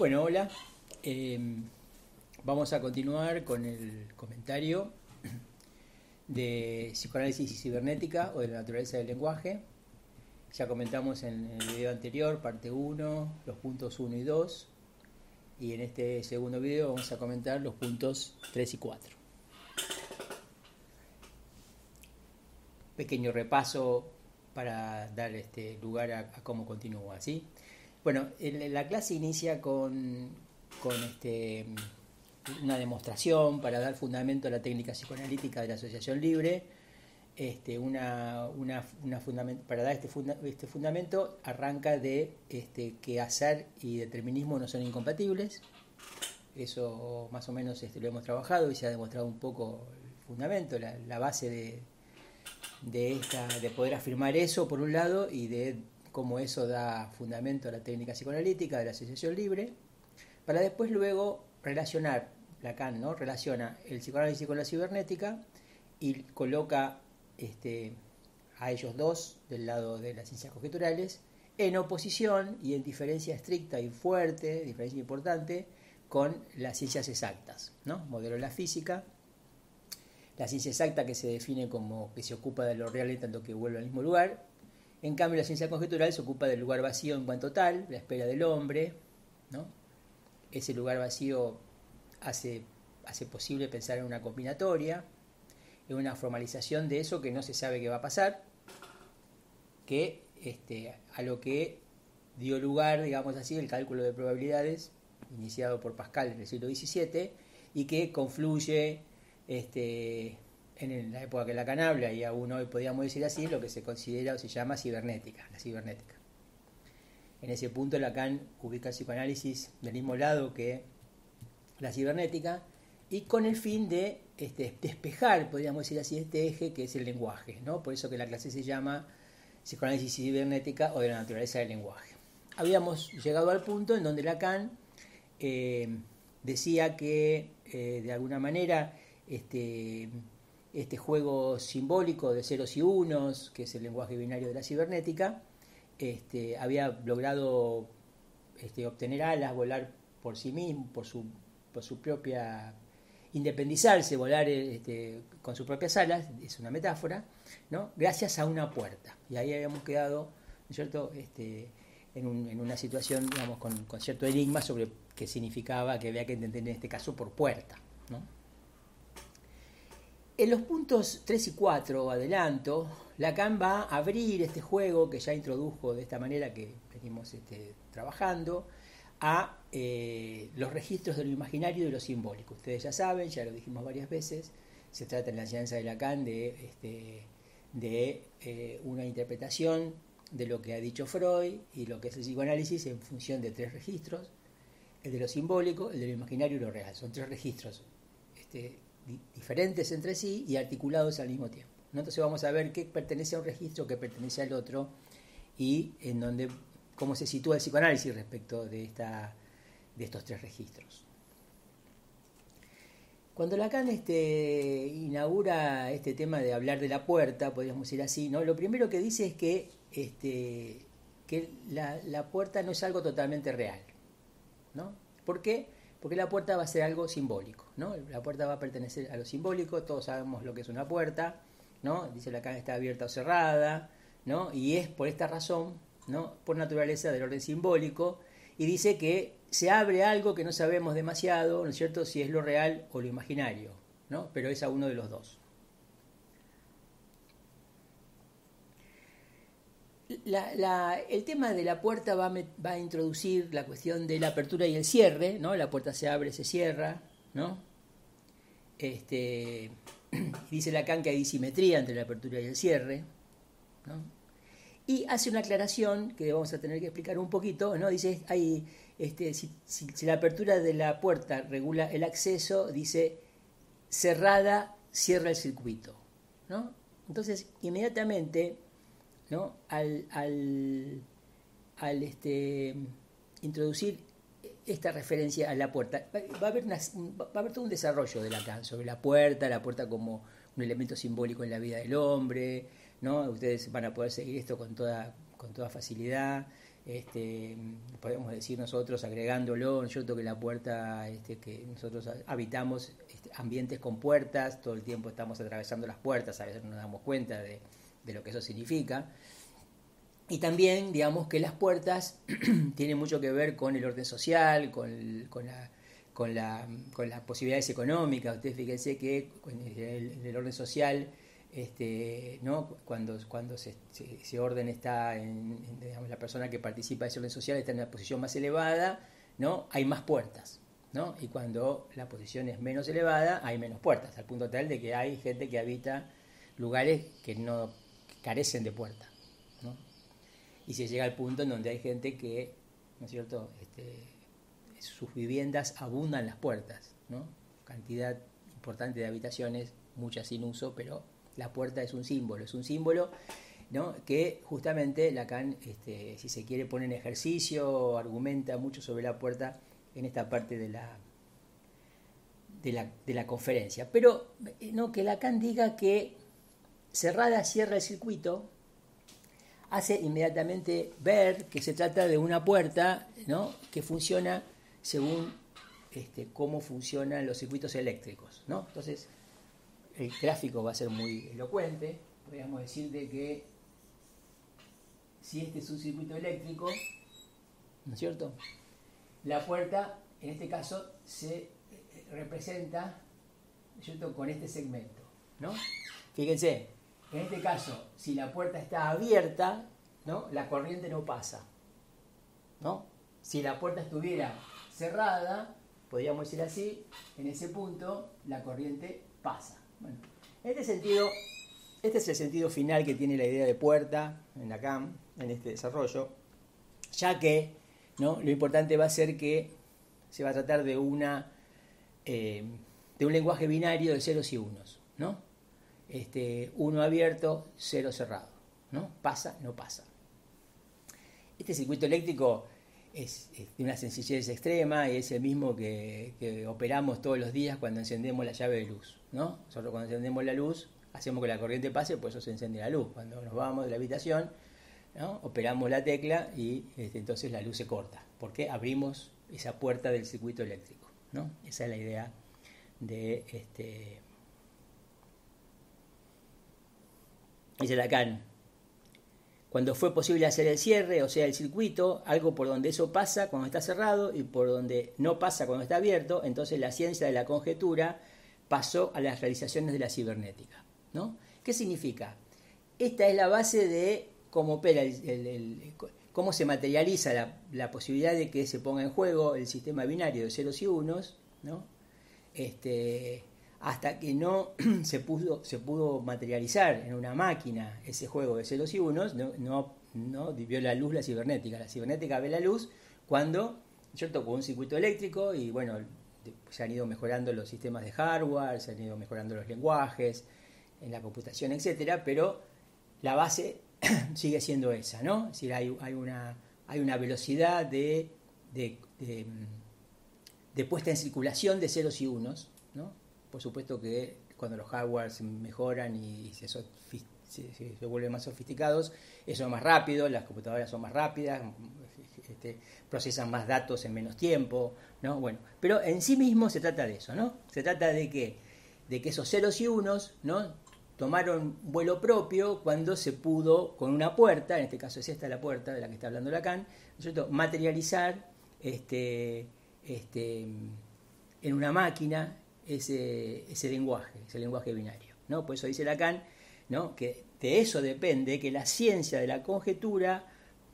Bueno, hola. Em, vamos a continuar con el comentario de psicoanálisis y cibernética o de la naturaleza del lenguaje. Ya comentamos en el video anterior, parte 1, los puntos 1 y 2. Y en este segundo video vamos a comentar los puntos 3 y 4. Pequeño repaso para dar este lugar a, cómo continúa, ¿sí? Bueno, la clase inicia con, este, una demostración para dar fundamento a la técnica psicoanalítica de la asociación libre. Este, para dar este, este, fundamento arranca de este, que hacer y determinismo no son incompatibles. Eso más o menos este, lo hemos trabajado y se ha demostrado un poco el fundamento, la, la base de poder afirmar eso por un lado y de cómo eso da fundamento a la técnica psicoanalítica de la asociación libre, para después luego relacionar, Lacan ¿no? relaciona el psicoanálisis con la cibernética y coloca este, a ellos dos del lado de las ciencias conjeturales en oposición y en diferencia estricta y fuerte, diferencia importante, con las ciencias exactas, ¿no? modelo de la física, la ciencia exacta que se define como que se ocupa de lo real tanto que vuelve al mismo lugar, en cambio, la ciencia conjetural se ocupa del lugar vacío en cuanto tal, la espera del hombre, ¿no? Ese lugar vacío hace, posible pensar en una combinatoria, en una formalización de eso que no se sabe qué va a pasar, que este, a lo que dio lugar, digamos así, el cálculo de probabilidades, iniciado por Pascal en el siglo XVII, y que confluye este, en la época que la habla, y aún hoy podríamos decir así, lo que se considera o se llama cibernética, la cibernética. En ese punto Lacan ubica el psicoanálisis del mismo lado que la cibernética y con el fin de este, despejar, podríamos decir así, este eje que es el lenguaje, ¿no? Por eso que la clase se llama psicoanálisis cibernética o de la naturaleza del lenguaje. Habíamos llegado al punto en donde Lacan eh, decía que eh, de alguna manera este, este juego simbólico de ceros y unos, que es el lenguaje binario de la cibernética, este, había logrado este, obtener alas, volar por sí mismo, por su, por su propia independizarse, volar este, con sus propias alas, es una metáfora, ¿no? gracias a una puerta. Y ahí habíamos quedado, ¿no cierto?, este, en, una situación, digamos, con, con, cierto enigma sobre qué significaba, que había que entender en este caso por puerta. ¿no? En los puntos 3 y 4, adelanto, Lacan va a abrir este juego que ya introdujo de esta manera que venimos este, trabajando a eh, los registros de lo imaginario y de lo simbólico. Ustedes ya saben, ya lo dijimos varias veces, se trata en la enseñanza de Lacan de, este, de eh, una interpretación de lo que ha dicho Freud y lo que es el psicoanálisis en función de tres registros, el de lo simbólico, el de lo imaginario y lo real. Son tres registros este, diferentes entre sí y articulados al mismo tiempo. Entonces vamos a ver qué pertenece a un registro, qué pertenece al otro y en donde, cómo se sitúa el psicoanálisis respecto de, esta, de estos tres registros. Cuando Lacan este, inaugura este tema de hablar de la puerta, podríamos decir así, ¿no? lo primero que dice es que, este, que la, la puerta no es algo totalmente real. ¿no? ¿Por qué? porque la puerta va a ser algo simbólico, ¿no? La puerta va a pertenecer a lo simbólico, todos sabemos lo que es una puerta, ¿no? Dice la caja está abierta o cerrada, ¿no? Y es por esta razón, ¿no? Por naturaleza del orden simbólico, y dice que se abre algo que no sabemos demasiado, ¿no es cierto?, si es lo real o lo imaginario, ¿no? Pero es a uno de los dos. el tema de la puerta va a, introducir la cuestión de la apertura y el cierre, ¿no? La puerta se abre, se cierra, ¿no? Este, dice Lacan que hay disimetría entre la apertura y el cierre. Y hace una aclaración que vamos a tener que explicar un poquito, ¿no? Dice, hay, este, si, si la apertura de la puerta regula el acceso, dice, cerrada, cierra el circuito, ¿no? Entonces, inmediatamente ¿no? al, al, al este, introducir esta referencia a la puerta. Va a haber, va a haber todo un desarrollo de Lacan sobre la puerta, la puerta como un elemento simbólico en la vida del hombre, ¿no? Ustedes van a poder seguir esto con toda, con toda facilidad. este, podemos decir nosotros agregándolo, ¿no es cierto? Que la puerta, este, que nosotros habitamos este, ambientes con puertas, todo el tiempo estamos atravesando las puertas, a veces no nos damos cuenta de, de lo que eso significa. Y también, digamos, que las puertas tienen mucho que ver con el orden social, con, con, la, con, la, con, las posibilidades económicas. Ustedes fíjense que en el, orden social, este, ¿no? cuando, cuando ese, orden está, en, digamos, la persona que participa de ese orden social está en una posición más elevada, ¿no? hay más puertas. ¿no? Y cuando la posición es menos elevada, hay menos puertas, al punto tal de que hay gente que habita lugares que no carecen de puertas y se llega al punto en donde hay gente que, ¿no es cierto?, este, sus viviendas abundan las puertas, ¿no? Cantidad importante de habitaciones, muchas sin uso, pero la puerta es un símbolo, es un símbolo ¿no? que justamente Lacan, este, si se quiere, pone en ejercicio, argumenta mucho sobre la puerta en esta parte de la, de la, de la conferencia. Pero no que Lacan diga que cerrada cierra el circuito, hace inmediatamente ver que se trata de una puerta ¿no? que funciona según este, cómo funcionan los circuitos eléctricos. ¿no? Entonces, el gráfico va a ser muy elocuente. Podríamos decir de que si este es un circuito eléctrico, ¿no es cierto? La puerta, en este caso, se eh, representa ¿cierto? con este segmento. ¿no? Fíjense, en este caso, si la puerta está abierta, ¿no? la corriente no pasa. ¿no? Si la puerta estuviera cerrada, podríamos decir así, en ese punto la corriente pasa. Bueno, en este sentido, este es el sentido final que tiene la idea de puerta en la CAM, en este desarrollo, ya que ¿no? lo importante va a ser que se va a tratar de una eh, de un lenguaje binario de ceros y unos, ¿no? Este, uno abierto, cero cerrado. ¿no? Pasa, no pasa. Este circuito eléctrico es, de una sencillez extrema y es el mismo que, operamos todos los días cuando encendemos la llave de luz. ¿no? Nosotros cuando encendemos la luz hacemos que la corriente pase, por eso se enciende la luz. Cuando nos vamos de la habitación, ¿no? operamos la tecla y este, entonces la luz se corta, porque abrimos esa puerta del circuito eléctrico. ¿no? Esa es la idea de este, Dice Lacan, cuando fue posible hacer el cierre, o sea, el circuito, algo por donde eso pasa cuando está cerrado y por donde no pasa cuando está abierto, entonces la ciencia de la conjetura pasó a las realizaciones de la cibernética. ¿no? ¿Qué significa? Esta es la base de cómo opera, el, cómo se materializa la, la, posibilidad de que se ponga en juego el sistema binario de ceros y unos, ¿no? Este, hasta que no se pudo, se pudo materializar en una máquina ese juego de celos y unos, no, no, vio la luz la cibernética. La cibernética ve la luz cuando, ¿cierto? Con un circuito eléctrico y bueno, se han ido mejorando los sistemas de hardware, se han ido mejorando los lenguajes en la computación, etcétera, pero la base sigue siendo esa, ¿no? Es decir, hay, una, hay una velocidad de, de, de, de puesta en circulación de ceros y unos, ¿no? Por supuesto que cuando los hardwares mejoran y se, vuelven más sofisticados, eso es más rápido, las computadoras son más rápidas, este, procesan más datos en menos tiempo, ¿no? Bueno, pero en sí mismo se trata de eso, ¿no? Se trata de que, de que esos ceros y unos, ¿no? Tomaron vuelo propio cuando se pudo, con una puerta, en este caso es esta la puerta de la que está hablando Lacan, ¿no materializar este, este, en una máquina ese, lenguaje, ese lenguaje binario. ¿no? Por eso dice Lacan ¿no? que de eso depende que la ciencia de la conjetura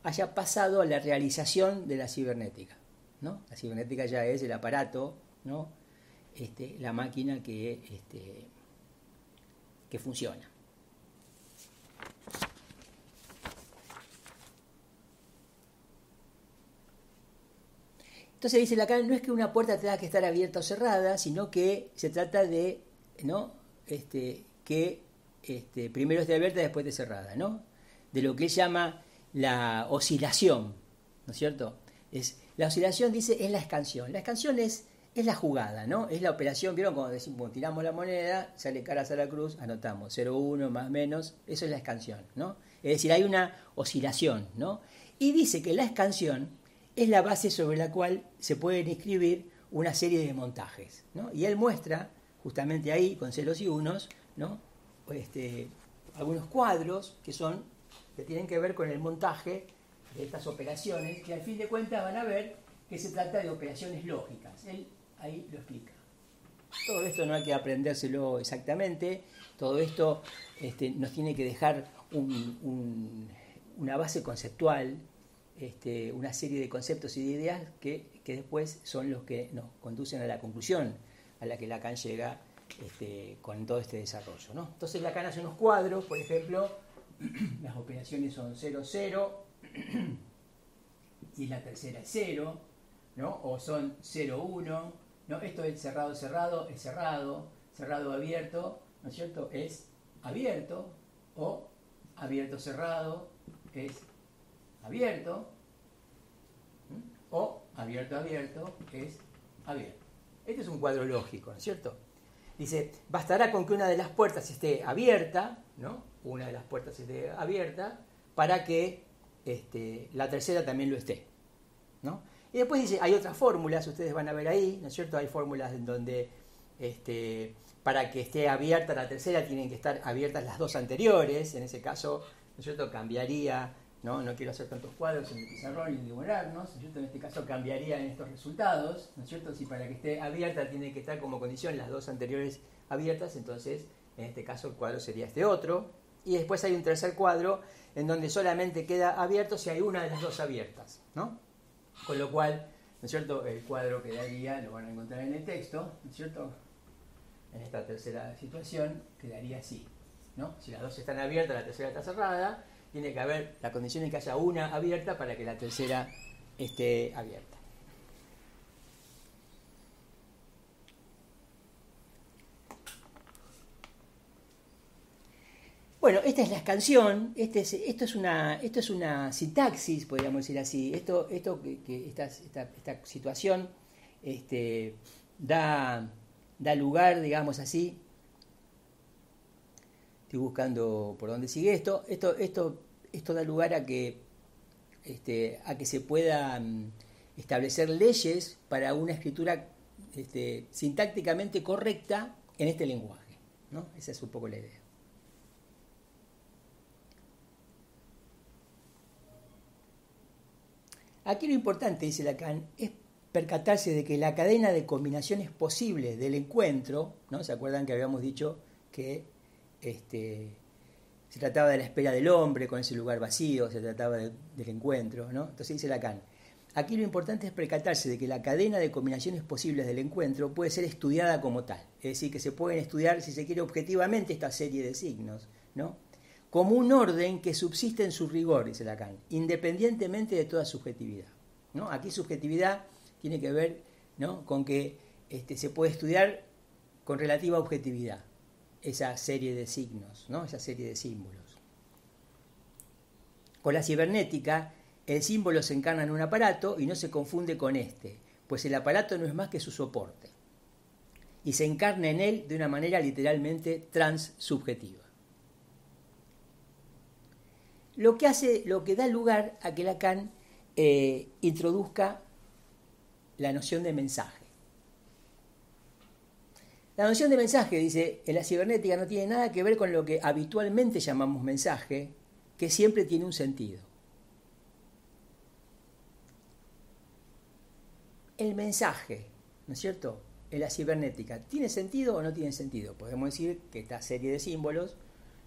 haya pasado a la realización de la cibernética. ¿no? La cibernética ya es el aparato, ¿no? este, la máquina que, este, que funciona. Entonces dice Lacan, no es que una puerta tenga que estar abierta o cerrada, sino que se trata de, ¿no? Este, que este, primero esté abierta y después esté cerrada, ¿no? De lo que él llama la oscilación, ¿no es cierto? Es, la oscilación, dice, es la escansión. La escansión es, es la jugada, ¿no? Es la operación, ¿vieron? Cuando decimos, tiramos la moneda, sale caras a la cruz, anotamos 0, 1, más menos, eso es la escansión, ¿no? Es decir, hay una oscilación, ¿no? Y dice que la escansión es la base sobre la cual se pueden inscribir una serie de montajes. ¿no? Y él muestra, justamente ahí, con ceros y unos, ¿no? este, algunos cuadros que son que tienen que ver con el montaje de estas operaciones, que al fin de cuentas van a ver que se trata de operaciones lógicas. Él ahí lo explica. Todo esto no hay que aprendérselo exactamente, todo esto este, nos tiene que dejar una base conceptual, este, una serie de conceptos y de ideas que, después son los que nos conducen a la conclusión a la que Lacan llega este, con todo este desarrollo. ¿no? Entonces Lacan hace unos cuadros, por ejemplo, las operaciones son 0, 0 y la tercera es 0, ¿no? o son 0, 1, ¿no? esto es cerrado, cerrado, es cerrado, cerrado, abierto, ¿no es cierto? Es abierto o abierto, cerrado, es abierto, o abierto, abierto, es abierto. Este es un cuadro lógico, ¿no es cierto? Dice, bastará con que una de las puertas esté abierta, ¿no? Una de las puertas esté abierta, para que este, la tercera también lo esté, ¿no? Y después dice, hay otras fórmulas, ustedes van a ver ahí, ¿no es cierto? Hay fórmulas en donde este, para que esté abierta la tercera tienen que estar abiertas las dos anteriores, en ese caso, ¿no es cierto? Cambiaría ¿no? no quiero hacer tantos cuadros en el pizarrón y demorarnos, En este caso cambiarían estos resultados, ¿no es cierto? Si para que esté abierta tiene que estar como condición las dos anteriores abiertas, entonces en este caso el cuadro sería este otro. Y después hay un tercer cuadro en donde solamente queda abierto si hay una de las dos abiertas, ¿no? Con lo cual, ¿no es cierto? El cuadro quedaría, lo van a encontrar en el texto, ¿no es cierto? En esta tercera situación quedaría así, ¿no? Si las dos están abiertas, la tercera está cerrada, tiene que haber la condición de que haya una abierta para que la tercera esté abierta. Bueno, esta es la canción, este esto, es una, esto es una sintaxis, podríamos decir así. Esto, esto que, esta, esta, situación este, da, da lugar, digamos así. Estoy buscando por dónde sigue esto. Esto, esto da lugar a que, este, a que se puedan establecer leyes para una escritura este, sintácticamente correcta en este lenguaje. ¿no? Esa es un poco la idea. Aquí lo importante, dice Lacan, es percatarse de que la cadena de combinaciones posibles del encuentro, ¿no? ¿Se acuerdan que habíamos dicho que este, se trataba de la espera del hombre con ese lugar vacío, se trataba del encuentro, ¿no? Entonces dice Lacan, aquí lo importante es percatarse de que la cadena de combinaciones posibles del encuentro puede ser estudiada como tal, es decir, que se pueden estudiar, si se quiere, objetivamente esta serie de signos, ¿no? Como un orden que subsiste en su rigor, dice Lacan, independientemente de toda subjetividad. Aquí subjetividad tiene que ver con que este, se puede estudiar con relativa objetividad esa serie de signos, ¿no? esa serie de símbolos. Con la cibernética, el símbolo se encarna en un aparato y no se confunde con este, pues el aparato no es más que su soporte, y se encarna en él de una manera literalmente transsubjetiva. Lo que, hace, lo que da lugar a que Lacan eh, introduzca la noción de mensaje. La noción de mensaje, dice, en la cibernética no tiene nada que ver con lo que habitualmente llamamos mensaje, que siempre tiene un sentido. El mensaje, ¿no es cierto? En la cibernética, ¿tiene sentido o no tiene sentido? Podemos decir que esta serie de símbolos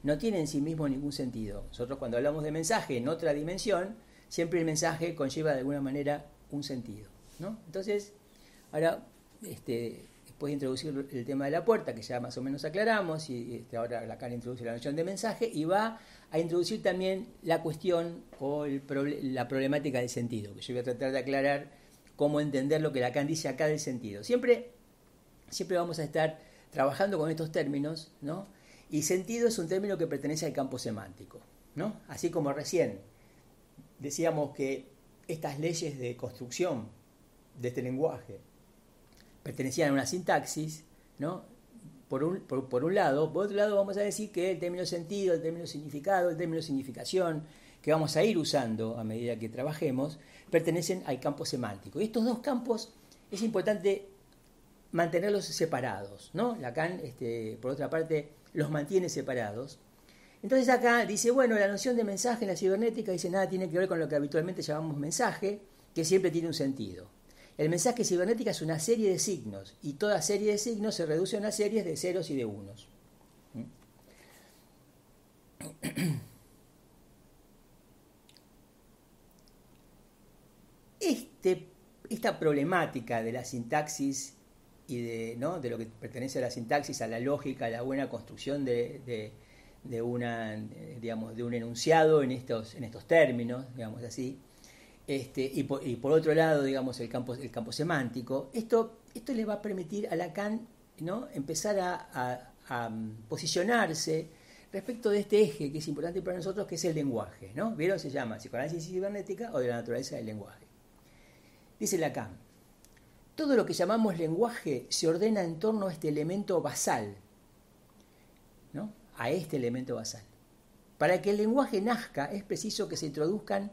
no tiene en sí mismo ningún sentido. Nosotros cuando hablamos de mensaje en otra dimensión, siempre el mensaje conlleva de alguna manera un sentido. ¿no? Entonces, ahora este, Puede introducir el tema de la puerta, que ya más o menos aclaramos, y este, ahora Lacan introduce la noción de mensaje, y va a introducir también la cuestión o la problemática del sentido, que yo voy a tratar de aclarar cómo entender lo que Lacan dice acá del sentido. Siempre, siempre vamos a estar trabajando con estos términos, ¿no? Y sentido es un término que pertenece al campo semántico, ¿no? Así como recién decíamos que estas leyes de construcción de este lenguaje pertenecían a una sintaxis, ¿no? Por un, por, un lado, por otro lado vamos a decir que el término sentido, el término significado, el término significación, que vamos a ir usando a medida que trabajemos, pertenecen al campo semántico. Y estos dos campos es importante mantenerlos separados, ¿no? Lacan, este, por otra parte, los mantiene separados. Entonces acá dice, bueno, la noción de mensaje en la cibernética dice nada tiene que ver con lo que habitualmente llamamos mensaje, que siempre tiene un sentido. El mensaje cibernética es una serie de signos y toda serie de signos se reduce a una serie de ceros y de unos. Este, esta problemática de la sintaxis y de, lo que pertenece a la sintaxis, a la lógica, a la buena construcción de, un enunciado en estos términos, digamos así, este, y, por, otro lado, digamos, el campo, el campo semántico, esto, esto le va a permitir a Lacan ¿no? empezar a, a, posicionarse respecto de este eje que es importante para nosotros, que es el lenguaje. ¿no? ¿Vieron? Se llama psicoanálisis cibernética o de la naturaleza del lenguaje. Dice Lacan, todo lo que llamamos lenguaje se ordena en torno a este elemento basal, ¿no? a este elemento basal. Para que el lenguaje nazca es preciso que se introduzcan,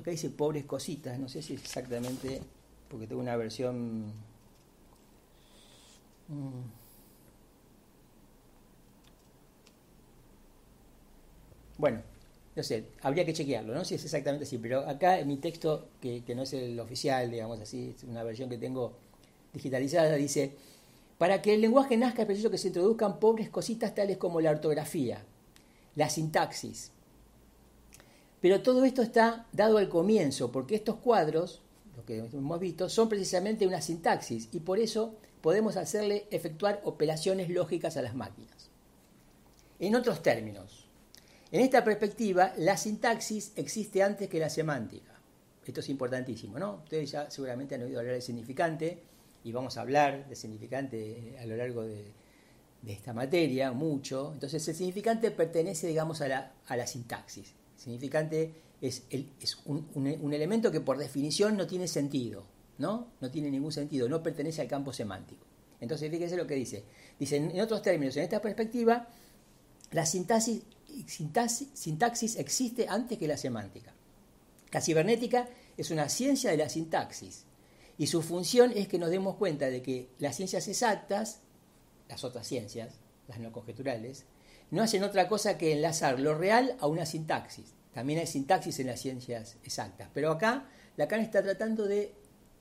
acá dice pobres cositas, no sé si exactamente, porque tengo una versión... Mm. Bueno, no sé, habría que chequearlo, no si es exactamente así, pero acá en mi texto, que, no es el oficial, digamos así, es una versión que tengo digitalizada, dice, para que el lenguaje nazca es preciso que se introduzcan pobres cositas tales como la ortografía, la sintaxis. Pero todo esto está dado al comienzo, porque estos cuadros, lo que hemos visto, son precisamente una sintaxis y por eso podemos hacerle efectuar operaciones lógicas a las máquinas. En otros términos, en esta perspectiva, la sintaxis existe antes que la semántica. Esto es importantísimo, ¿no? Ustedes ya seguramente han oído hablar de significante y vamos a hablar de significante a lo largo de, esta materia mucho. Entonces, el significante pertenece, digamos, a la, a la sintaxis. Significante es, un, elemento que por definición no tiene sentido, ¿no? No tiene ningún sentido, no pertenece al campo semántico. Entonces, fíjense lo que dice. Dice, en otros términos, en esta perspectiva, la sintaxis sintaxis, existe antes que la semántica. La cibernética es una ciencia de la sintaxis y su función es que nos demos cuenta de que las ciencias exactas, las otras ciencias, las no conjeturales, no hacen otra cosa que enlazar lo real a una sintaxis. También hay sintaxis en las ciencias exactas. Pero acá Lacan está tratando de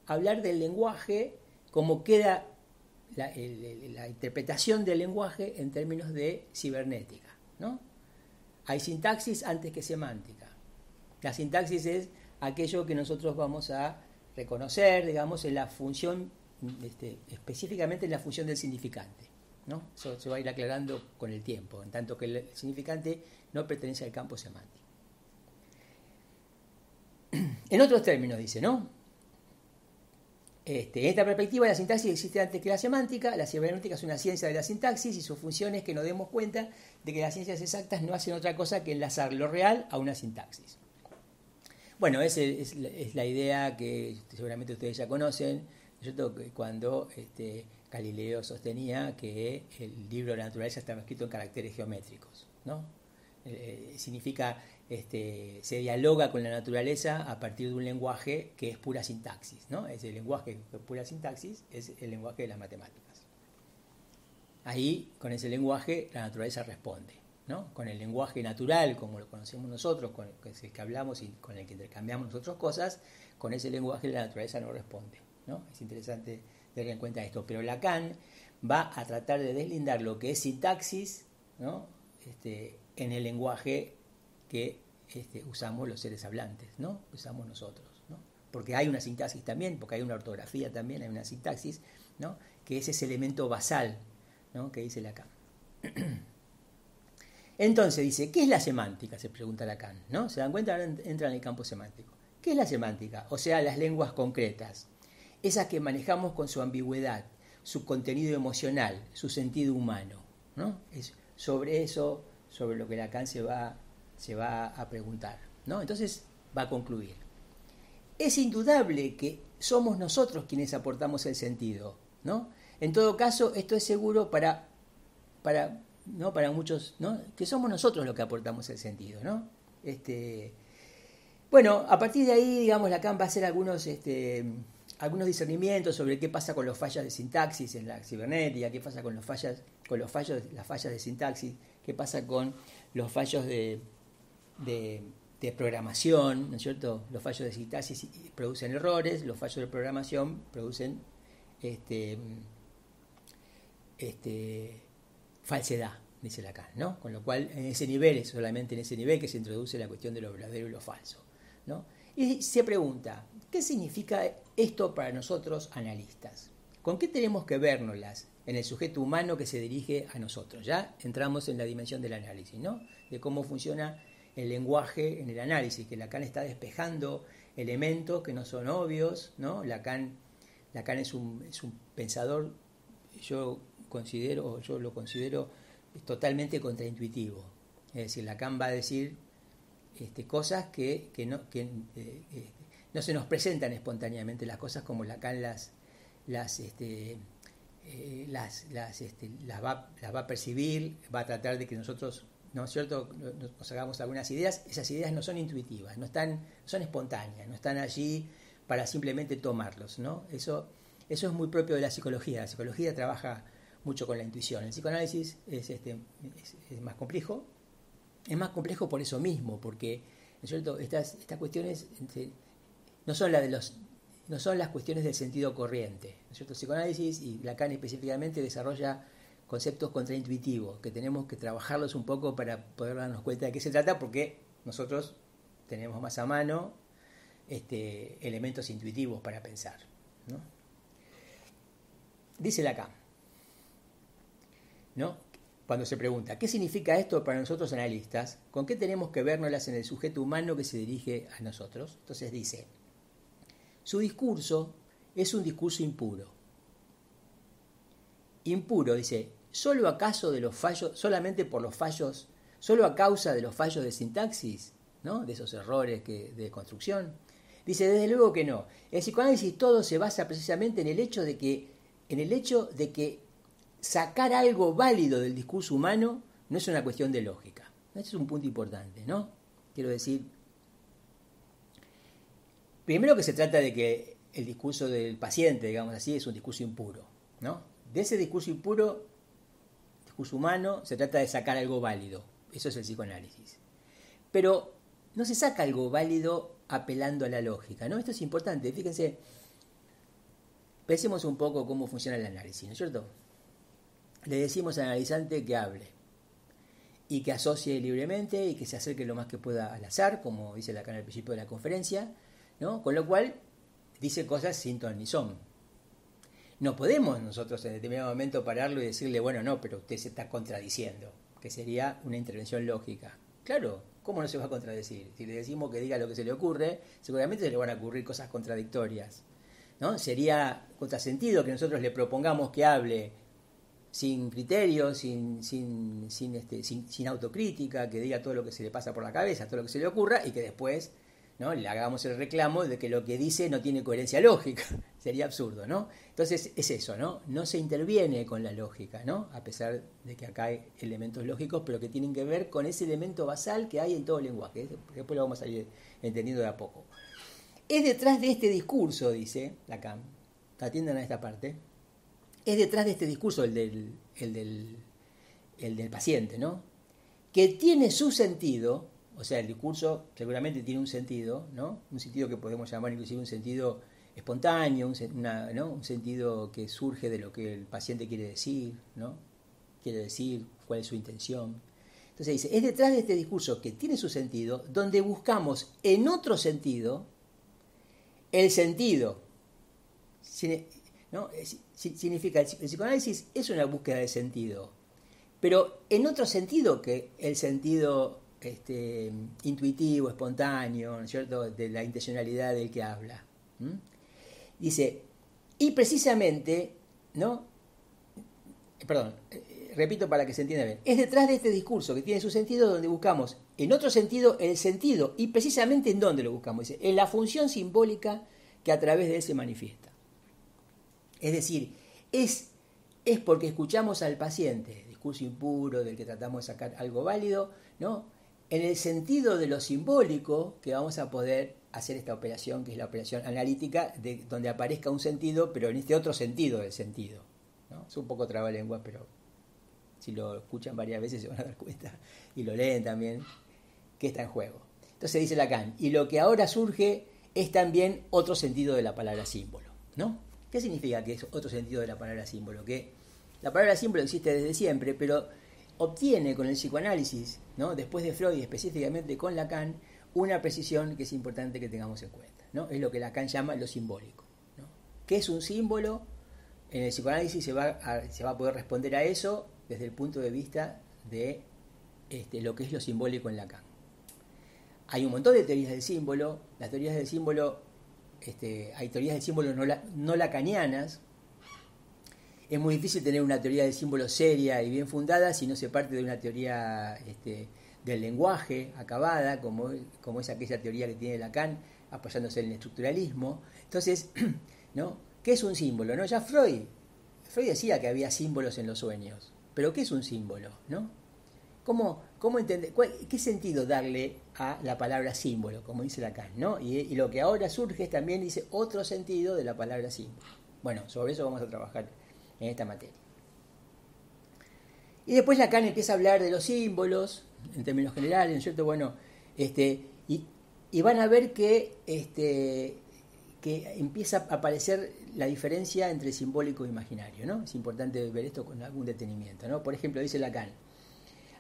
hablar del lenguaje como queda la, interpretación del lenguaje en términos de cibernética. ¿no? Hay sintaxis antes que semántica. La sintaxis es aquello que nosotros vamos a reconocer, digamos, en la función, este, específicamente en la función del significante. ¿No? Eso se va a ir aclarando con el tiempo, en tanto que el significante no pertenece al campo semántico. En otros términos, dice, ¿no? Este, en esta perspectiva, la sintaxis existe antes que la semántica. La cibernética es una ciencia de la sintaxis y su función es que nos demos cuenta de que las ciencias exactas no hacen otra cosa que enlazar lo real a una sintaxis. Bueno, esa es, la idea que seguramente ustedes ya conocen, cuando este, Galileo sostenía que el libro de la naturaleza estaba escrito en caracteres geométricos. ¿no? Eh, significa este, se dialoga con la naturaleza a partir de un lenguaje que es pura sintaxis. ¿no? Ese lenguaje que es pura sintaxis es el lenguaje de las matemáticas. Ahí, con ese lenguaje, la naturaleza responde. ¿no? Con el lenguaje natural, como lo conocemos nosotros, con el que hablamos y con el que intercambiamos nosotros cosas, con ese lenguaje la naturaleza no responde. ¿no? Es interesante tener en cuenta esto. Pero Lacan va a tratar de deslindar lo que es sintaxis ¿no? este, en el lenguaje que este, usamos los seres hablantes, ¿no? Usamos nosotros, ¿no? Porque hay una sintaxis también, porque hay una ortografía también, hay una sintaxis, ¿no? Que es ese elemento basal, ¿no? Que dice Lacan. Entonces dice, ¿qué es la semántica? Se pregunta Lacan, ¿no? ¿Se dan cuenta? Ahora entra en el campo semántico. ¿Qué es la semántica? O sea, las lenguas concretas, esas que manejamos con su ambigüedad, su contenido emocional, su sentido humano, ¿no? Es sobre eso, sobre lo que Lacan se va se va a preguntar. ¿no? Entonces va a concluir. Es indudable que somos nosotros quienes aportamos el sentido. ¿no? En todo caso, esto es seguro para, para ¿no? Para muchos, ¿no? Que somos nosotros los que aportamos el sentido, ¿no? Este, bueno, a partir de ahí, digamos, Lacan va a hacer algunos, este, algunos discernimientos sobre qué pasa con los fallas de sintaxis en la cibernética, qué pasa con los fallas, con los fallos, las fallas de sintaxis, qué pasa con los fallos de, de, programación, ¿no es cierto? Los fallos de sintaxis producen errores, los fallos de programación producen este, este, falsedad, dice Lacan, ¿no? Con lo cual, en ese nivel, es solamente en ese nivel que se introduce la cuestión de lo verdadero y lo falso, ¿no? Y se pregunta, ¿qué significa esto para nosotros analistas? ¿Con qué tenemos que vernoslas en el sujeto humano que se dirige a nosotros? Ya entramos en la dimensión del análisis, ¿no? De cómo funciona el lenguaje en el análisis, que Lacan está despejando elementos que no son obvios, ¿no? Lacan, es, un, pensador, yo considero, yo lo considero totalmente contraintuitivo. Es decir, Lacan va a decir este, cosas que, no, que eh, eh, no se nos presentan espontáneamente, las cosas como Lacan este, eh, las, las, este, las, va, las va a percibir, va a tratar de que nosotros ¿no es cierto? Nos hagamos algunas ideas, esas ideas no son intuitivas, no están, son espontáneas, no están allí para simplemente tomarlos, ¿no? Eso, eso es muy propio de la psicología. La psicología trabaja mucho con la intuición. El psicoanálisis es, este, es, más complejo. Es más complejo por eso mismo, porque cierto? Estas, estas cuestiones este, no son, de los, no son las cuestiones del sentido corriente. cierto? El psicoanálisis, y Lacan específicamente, desarrolla conceptos contraintuitivos, que tenemos que trabajarlos un poco para poder darnos cuenta de qué se trata, porque nosotros tenemos más a mano este, elementos intuitivos para pensar. ¿no? Dice Lacan, ¿no? cuando se pregunta, ¿qué significa esto para nosotros analistas? ¿Con qué tenemos que vernoslas en el sujeto humano que se dirige a nosotros? Entonces dice, su discurso es un discurso impuro. Impuro, dice, ¿Solo acaso de los fallos, solamente por los fallos, solo a causa de los fallos de sintaxis, ¿no? de esos errores que, de construcción? Dice, desde luego que no. El psicoanálisis todo se basa precisamente en el hecho de que, en el hecho de que sacar algo válido del discurso humano no es una cuestión de lógica. Ese es un punto importante, ¿no? Quiero decir, primero que se trata de que el discurso del paciente, digamos así, es un discurso impuro, ¿no? De ese discurso impuro humano, se trata de sacar algo válido. Eso es el psicoanálisis. Pero no se saca algo válido apelando a la lógica, ¿no? Esto es importante. Fíjense, pensemos un poco cómo funciona el análisis, ¿no es cierto? Le decimos al analizante que hable y que asocie libremente y que se acerque lo más que pueda al azar, como dice la al principio de la conferencia, ¿no? Con lo cual dice cosas sin ton ni son, no podemos nosotros en determinado momento pararlo y decirle, bueno, no, pero usted se está contradiciendo, que sería una intervención lógica. Claro, ¿cómo no se va a contradecir? Si le decimos que diga lo que se le ocurre, seguramente se le van a ocurrir cosas contradictorias. ¿no? Sería contrasentido que nosotros le propongamos que hable sin criterio, sin, sin, sin, este, sin, sin autocrítica, que diga todo lo que se le pasa por la cabeza, todo lo que se le ocurra, y que después ¿no? le hagamos el reclamo de que lo que dice no tiene coherencia lógica. Sería absurdo, ¿no? Entonces es eso, ¿no? No se interviene con la lógica, ¿no? A pesar de que acá hay elementos lógicos, pero que tienen que ver con ese elemento basal que hay en todo el lenguaje. Después lo vamos a ir entendiendo de a poco. Es detrás de este discurso, dice Lacan, atiendan a esta parte, es detrás de este discurso el del, el del, el del paciente, ¿no? Que tiene su sentido, o sea, el discurso seguramente tiene un sentido, ¿no? Un sentido que podemos llamar inclusive un sentido espontáneo, un, sentido que surge de lo que el paciente quiere decir, ¿no? quiere decir, cuál es su intención. Entonces dice, es detrás de este discurso que tiene su sentido, donde buscamos en otro sentido el sentido. ¿no? Significa, el psicoanálisis es una búsqueda de sentido, pero en otro sentido que el sentido este, intuitivo, espontáneo, ¿cierto? de la intencionalidad del que habla. Dice, y precisamente, ¿no? Perdón, eh, repito para que se entienda bien. Es detrás de este discurso que tiene su sentido donde buscamos, en otro sentido, el sentido, y precisamente en dónde lo buscamos. Dice, en la función simbólica que a través de él se manifiesta. Es decir, es, es porque escuchamos al paciente, discurso impuro, del que tratamos de sacar algo válido, ¿no? En el sentido de lo simbólico, que vamos a poder hacer esta operación, que es la operación analítica, de, donde aparezca un sentido, pero en este otro sentido del sentido. Es un poco trabalengua, pero si lo escuchan varias veces se van a dar cuenta, y lo leen también, que está en juego. Entonces dice Lacan, y lo que ahora surge es también otro sentido de la palabra símbolo. ¿no? ¿Qué significa que es otro sentido de la palabra símbolo? Que la palabra símbolo existe desde siempre, pero obtiene con el psicoanálisis, ¿no? después de Freud y específicamente con Lacan, una precisión que es importante que tengamos en cuenta. ¿no? Es lo que Lacan llama lo simbólico. ¿no? ¿Qué es un símbolo? En el psicoanálisis se va, a, poder responder a eso desde el punto de vista de este, lo que es lo simbólico en Lacan. Hay un montón de teorías del símbolo. Las teorías del símbolo, este, hay teorías del símbolo no lacanianas, es muy difícil tener una teoría del símbolo seria y bien fundada si no se parte de una teoría este, del lenguaje acabada, como, como es aquella teoría que tiene Lacan, apoyándose en el estructuralismo. Entonces, ¿no? ¿qué es un símbolo? ¿No? Ya Freud, Freud decía que había símbolos en los sueños, pero ¿qué es un símbolo? ¿no? ¿Cómo, cómo entender, ¿Qué sentido darle a la palabra símbolo, como dice Lacan? ¿no? Y, y lo que ahora surge es también, dice, otro sentido de la palabra símbolo. Bueno, sobre eso vamos a trabajar en esta materia. Y después Lacan empieza a hablar de los símbolos, en términos generales, ¿no es cierto? Bueno, este, y, van a ver que, este, que empieza a aparecer la diferencia entre simbólico e imaginario, ¿no? Es importante ver esto con algún detenimiento, ¿no? Por ejemplo, dice Lacan,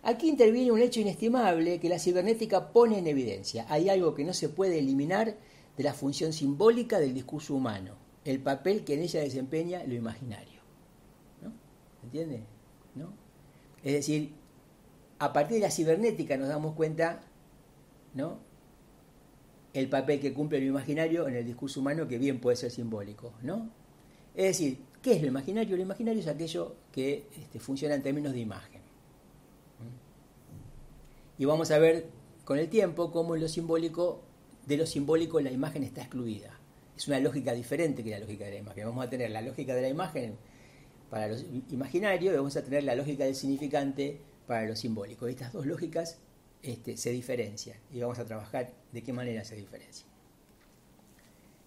aquí interviene un hecho inestimable que la cibernética pone en evidencia. Hay algo que no se puede eliminar de la función simbólica del discurso humano, el papel que en ella desempeña lo imaginario. ¿Entiende? ¿No? Es decir, a partir de la cibernética nos damos cuenta, ¿no? El papel que cumple lo imaginario en el discurso humano que bien puede ser simbólico, ¿no? Es decir, ¿qué es lo imaginario? Lo imaginario es aquello que este, funciona en términos de imagen. Y vamos a ver con el tiempo cómo lo simbólico, de lo simbólico la imagen está excluida. Es una lógica diferente que la lógica de la imagen. Vamos a tener la lógica de la imagen para lo imaginario y vamos a tener la lógica del significante para lo simbólico. Estas dos lógicas este, se diferencian y vamos a trabajar de qué manera se diferencian.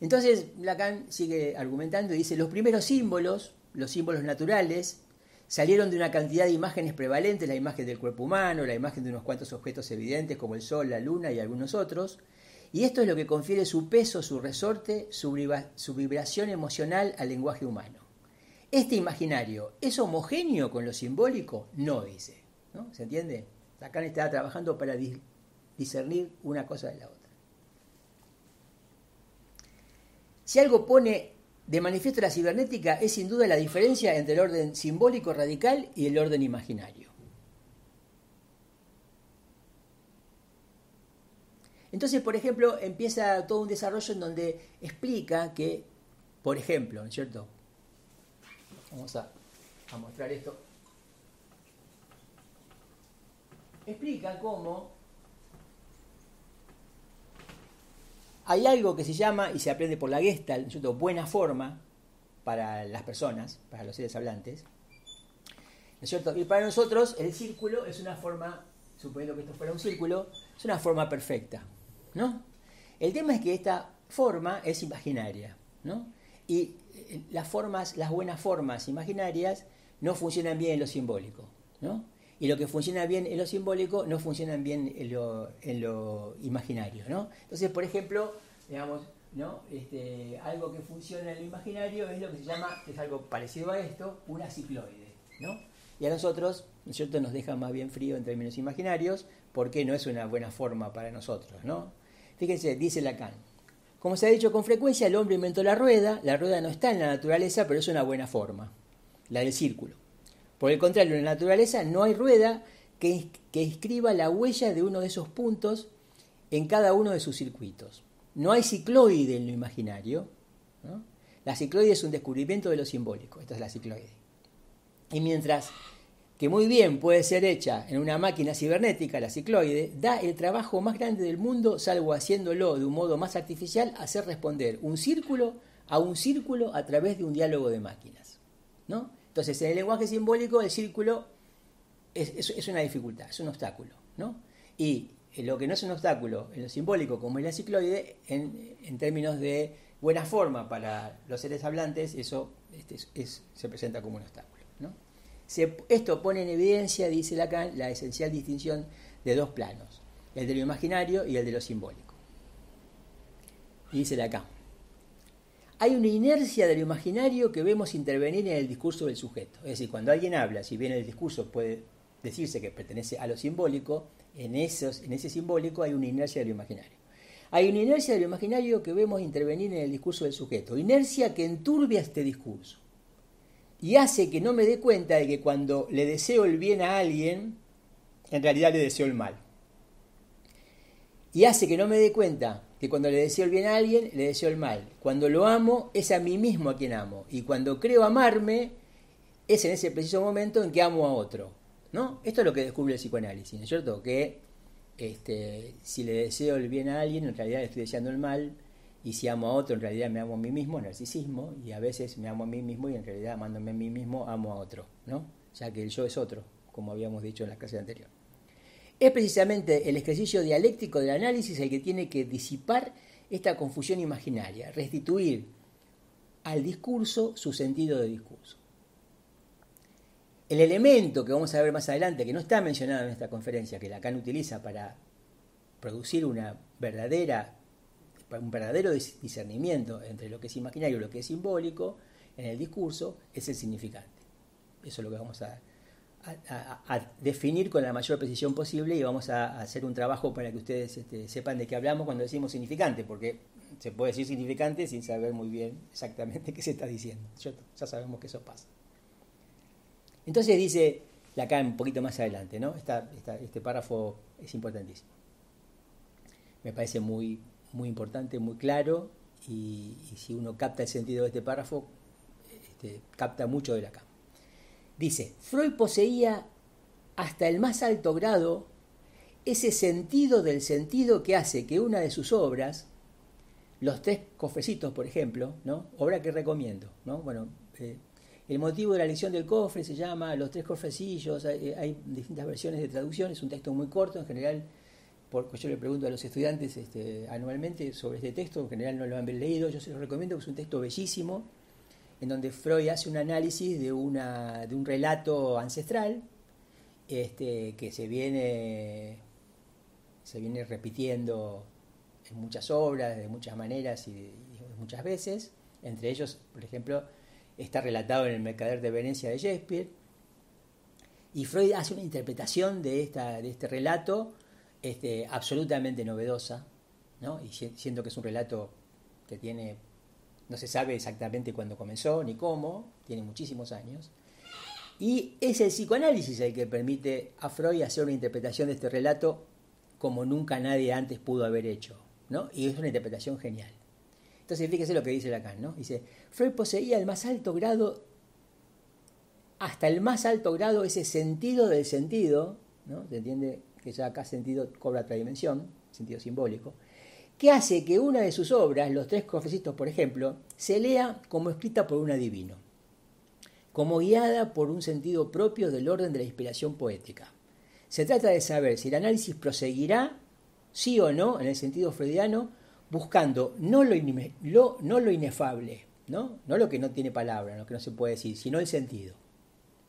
Entonces Lacan sigue argumentando y dice, los primeros símbolos, los símbolos naturales, salieron de una cantidad de imágenes prevalentes, la imagen del cuerpo humano, la imagen de unos cuantos objetos evidentes como el sol, la luna y algunos otros, y esto es lo que confiere su peso, su resorte, su vibración emocional al lenguaje humano. ¿Este imaginario es homogéneo con lo simbólico? No, dice. ¿no? ¿Se entiende? Lacan está trabajando para discernir una cosa de la otra. Si algo pone de manifiesto la cibernética es sin duda la diferencia entre el orden simbólico radical y el orden imaginario. Entonces, por ejemplo, empieza todo un desarrollo en donde explica que, por ejemplo, ¿no es cierto? Vamos a, mostrar esto. Explica cómo hay algo que se llama, y se aprende por la Gestalt, buena forma para las personas, para los seres hablantes. ¿No es cierto? Y para nosotros el círculo es una forma, suponiendo que esto fuera un círculo, es una forma perfecta. ¿no? El tema es que esta forma es imaginaria. ¿no? Y las formas, las buenas formas imaginarias no funcionan bien en lo simbólico, ¿no? Y lo que funciona bien en lo simbólico no funciona bien en lo, en lo imaginario, ¿no? Entonces, por ejemplo, digamos, ¿no? Este, algo que funciona en lo imaginario es lo que se llama, es algo parecido a esto, una cicloide, ¿no? Y a nosotros, ¿no cierto?, nos deja más bien frío en términos imaginarios porque no es una buena forma para nosotros, ¿no? Fíjense, dice Lacan, como se ha dicho con frecuencia, el hombre inventó la rueda, la rueda no está en la naturaleza, pero es una buena forma, la del círculo. Por el contrario, en la naturaleza no hay rueda que, inscriba la huella de uno de esos puntos en cada uno de sus circuitos. No hay cicloide en lo imaginario. La cicloide es un descubrimiento de lo simbólico. Esta es la cicloide. Y mientras que muy bien puede ser hecha en una máquina cibernética, la cicloide, da el trabajo más grande del mundo, salvo haciéndolo de un modo más artificial, hacer responder un círculo a un círculo a través de un diálogo de máquinas. ¿no? Entonces, en el lenguaje simbólico, el círculo es, una dificultad, es un obstáculo, ¿no? Y lo que no es un obstáculo en lo simbólico, como es la cicloide, en, términos de buena forma para los seres hablantes, eso este, se presenta como un obstáculo, esto pone en evidencia, dice Lacan, la esencial distinción de dos planos, el de lo imaginario y el de lo simbólico. Dice Lacan, hay una inercia de lo imaginario que vemos intervenir en el discurso del sujeto. Es decir, cuando alguien habla, si bien el discurso puede decirse que pertenece a lo simbólico, en, en ese simbólico hay una inercia de lo imaginario. Hay una inercia de lo imaginario que vemos intervenir en el discurso del sujeto. Inercia que enturbia este discurso. Y hace que no me dé cuenta de que cuando le deseo el bien a alguien, en realidad le deseo el mal. Y hace que no me dé cuenta que cuando le deseo el bien a alguien, le deseo el mal. Cuando lo amo, es a mí mismo a quien amo. Y cuando creo amarme, es en ese preciso momento en que amo a otro. ¿no? Esto es lo que descubre el psicoanálisis, ¿no es cierto? Que este, si le deseo el bien a alguien, en realidad le estoy deseando el mal. Y si amo a otro, en realidad me amo a mí mismo, narcisismo. Y a veces me amo a mí mismo y en realidad amándome a mí mismo, amo a otro. ¿no? Ya que el yo es otro, como habíamos dicho en la clase anterior. Es precisamente el ejercicio dialéctico del análisis el que tiene que disipar esta confusión imaginaria, restituir al discurso su sentido de discurso. El elemento que vamos a ver más adelante, que no está mencionado en esta conferencia, que Lacan utiliza para producir una verdadera, un verdadero discernimiento entre lo que es imaginario y lo que es simbólico en el discurso, es el significante. Eso es lo que vamos a definir con la mayor precisión posible y vamos a, hacer un trabajo para que ustedes este, sepan de qué hablamos cuando decimos significante, porque se puede decir significante sin saber muy bien exactamente qué se está diciendo. Ya sabemos que eso pasa. Entonces dice Lacan un poquito más adelante, ¿no? este párrafo es importantísimo. Me parece muy, muy importante, muy claro, y, si uno capta el sentido de este párrafo, este, capta mucho de Lacan. Dice, Freud poseía hasta el más alto grado ese sentido del sentido que hace que una de sus obras, Los tres cofrecitos, por ejemplo, ¿no? obra que recomiendo, ¿no? bueno, eh, el motivo de la lección del cofre se llama Los tres cofrecillos, hay, distintas versiones de traducción, es un texto muy corto, en general, porque yo le pregunto a los estudiantes este, anualmente sobre este texto, en general no lo han leído, yo se lo recomiendo, es un texto bellísimo, en donde Freud hace un análisis de, una, de un relato ancestral este, que se viene, se viene repitiendo en muchas obras, de muchas maneras y, muchas veces. Entre ellos, por ejemplo, está relatado en El Mercader de Venecia de Shakespeare. Y Freud hace una interpretación de, esta, de este relato este, absolutamente novedosa, ¿no? y siento que es un relato que tiene no se sabe exactamente cuándo comenzó ni cómo, tiene muchísimos años. Y es el psicoanálisis el que permite a Freud hacer una interpretación de este relato como nunca nadie antes pudo haber hecho. ¿no? Y es una interpretación genial. Entonces fíjese lo que dice Lacan, ¿no? Dice, Freud poseía el más alto grado, hasta el más alto grado, ese sentido del sentido, ¿no? Se entiende que ya acá sentido cobra otra dimensión, sentido simbólico, que hace que una de sus obras, Los Tres Cofrecitos, por ejemplo, se lea como escrita por un adivino, como guiada por un sentido propio del orden de la inspiración poética. Se trata de saber si el análisis proseguirá, sí o no, en el sentido freudiano, buscando no lo, no lo inefable, ¿no? no lo que no tiene palabra, lo que no se puede decir, sino el sentido.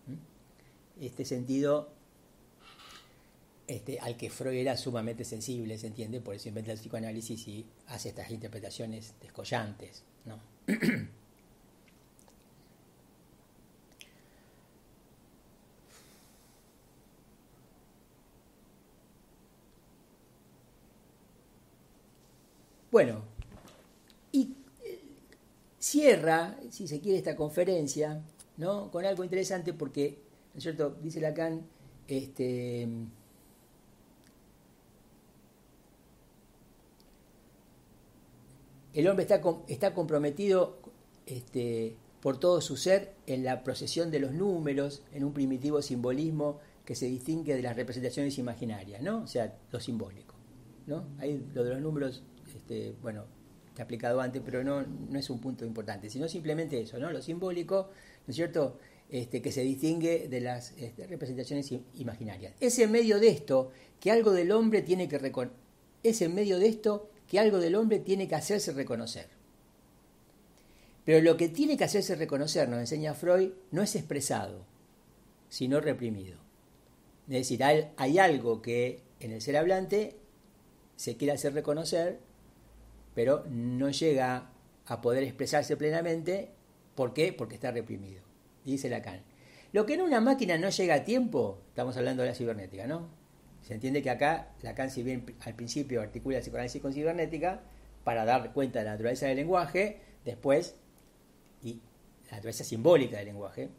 ¿Mm? Este sentido este, al que Freud era sumamente sensible, se entiende, por eso inventa el psicoanálisis y hace estas interpretaciones descollantes. ¿no? bueno, y eh, cierra, si se quiere, esta conferencia ¿no? con algo interesante porque, ¿no es cierto?, dice Lacan, este, el hombre está, está comprometido este, por todo su ser en la procesión de los números, en un primitivo simbolismo que se distingue de las representaciones imaginarias, ¿no? O sea, lo simbólico, ¿no? Ahí lo de los números, este, bueno, que he aplicado antes, pero no, no es un punto importante, sino simplemente eso, ¿no? Lo simbólico, ¿no es cierto?, este, que se distingue de las este, representaciones imaginarias. Es en medio de esto que algo del hombre tiene que es en medio de esto que algo del hombre tiene que hacerse reconocer. Pero lo que tiene que hacerse reconocer, nos enseña Freud, no es expresado, sino reprimido. Es decir, hay, algo que en el ser hablante se quiere hacer reconocer, pero no llega a poder expresarse plenamente. ¿Por qué? Porque está reprimido. Dice Lacan. Lo que en una máquina no llega a tiempo, estamos hablando de la cibernética, ¿no? Se entiende que acá Lacan, si bien al principio articula el psicoanálisis con cibernética, para dar cuenta de la naturaleza del lenguaje, después, y la naturaleza simbólica del lenguaje,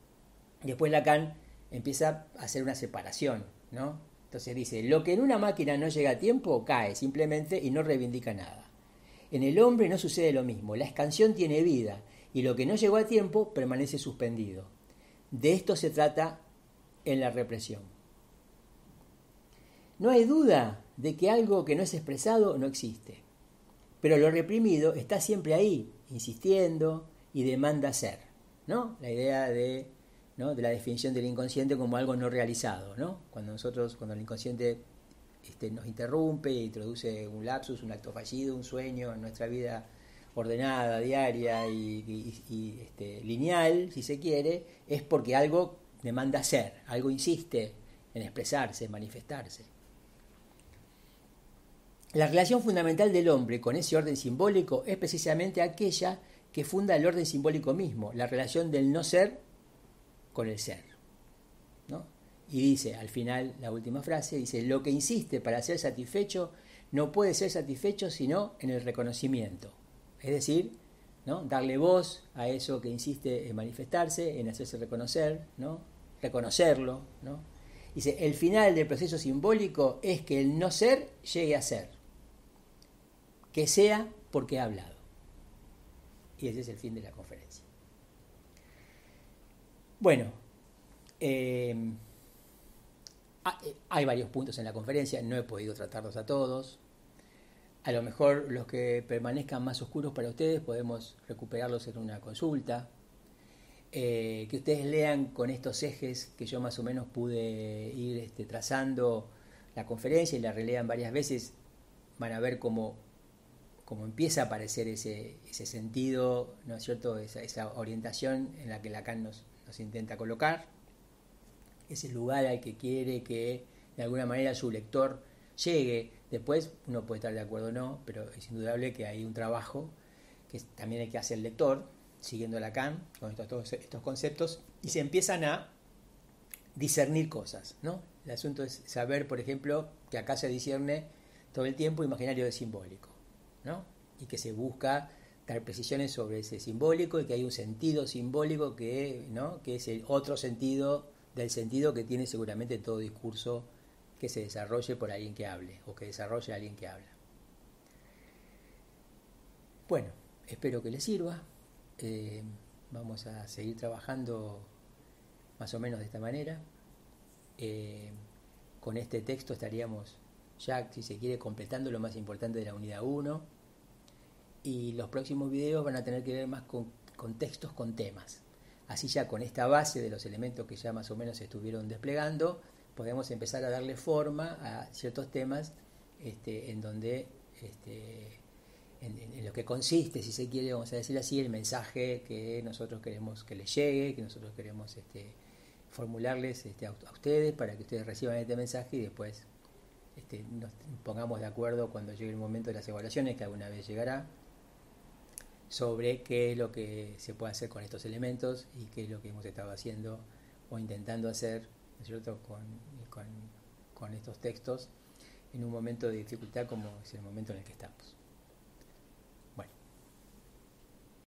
después Lacan empieza a hacer una separación, ¿no? Entonces dice, lo que en una máquina no llega a tiempo, cae simplemente y no reivindica nada. En el hombre no sucede lo mismo, la escansión tiene vida y lo que no llegó a tiempo permanece suspendido. De esto se trata en la represión. No hay duda de que algo que no es expresado no existe, pero lo reprimido está siempre ahí, insistiendo y demanda ser. ¿no? La idea de, ¿no? de la definición del inconsciente como algo no realizado. ¿no? Cuando nosotros, cuando el inconsciente este, nos interrumpe introduce un lapsus, un acto fallido, un sueño en nuestra vida ordenada, diaria y, este, lineal, si se quiere, es porque algo demanda ser, algo insiste en expresarse, manifestarse. La relación fundamental del hombre con ese orden simbólico es precisamente aquella que funda el orden simbólico mismo, la relación del no ser con el ser. Y dice, al final, la última frase, dice, lo que insiste para ser satisfecho no puede ser satisfecho sino en el reconocimiento. Es decir, ¿no? darle voz a eso que insiste en manifestarse, en hacerse reconocer, ¿no? reconocerlo. ¿no? Dice, el final del proceso simbólico es que el no ser llegue a ser que sea porque ha hablado. Y ese es el fin de la conferencia. Bueno, eh, hay varios puntos en la conferencia, no he podido tratarlos a todos. A lo mejor los que permanezcan más oscuros para ustedes podemos recuperarlos en una consulta. Eh, que ustedes lean con estos ejes que yo más o menos pude ir este, trazando la conferencia y la relean varias veces, van a ver cómo como empieza a aparecer ese, ese sentido, ¿no es cierto?, esa, orientación en la que Lacan nos, nos intenta colocar, ese lugar al que quiere que de alguna manera su lector llegue. Después uno puede estar de acuerdo o no, pero es indudable que hay un trabajo que también hay que hacer el lector, siguiendo Lacan, con estos, todos estos conceptos, y se empiezan a discernir cosas, ¿no? El asunto es saber, por ejemplo, que acá se discierne todo el tiempo imaginario de simbólico y que se busca dar precisiones sobre ese simbólico y que hay un sentido simbólico que, ¿no? que es el otro sentido del sentido que tiene seguramente todo discurso que se desarrolle por alguien que hable o que desarrolle alguien que habla. Bueno, espero que les sirva. Eh, vamos a seguir trabajando más o menos de esta manera. Eh, con este texto estaríamos ya, si se quiere, completando lo más importante de la unidad 1 y los próximos videos van a tener que ver más con, textos con temas. Así ya con esta base de los elementos que ya más o menos estuvieron desplegando, podemos empezar a darle forma a ciertos temas este, en donde, este, en, lo que consiste, si se quiere, vamos a decir así, el mensaje que nosotros queremos que les llegue, que nosotros queremos este, formularles este, a, ustedes para que ustedes reciban este mensaje y después este, nos pongamos de acuerdo cuando llegue el momento de las evaluaciones, que alguna vez llegará sobre qué es lo que se puede hacer con estos elementos y qué es lo que hemos estado haciendo o intentando hacer ¿no cierto? Con, con, con estos textos en un momento de dificultad como es el momento en el que estamos.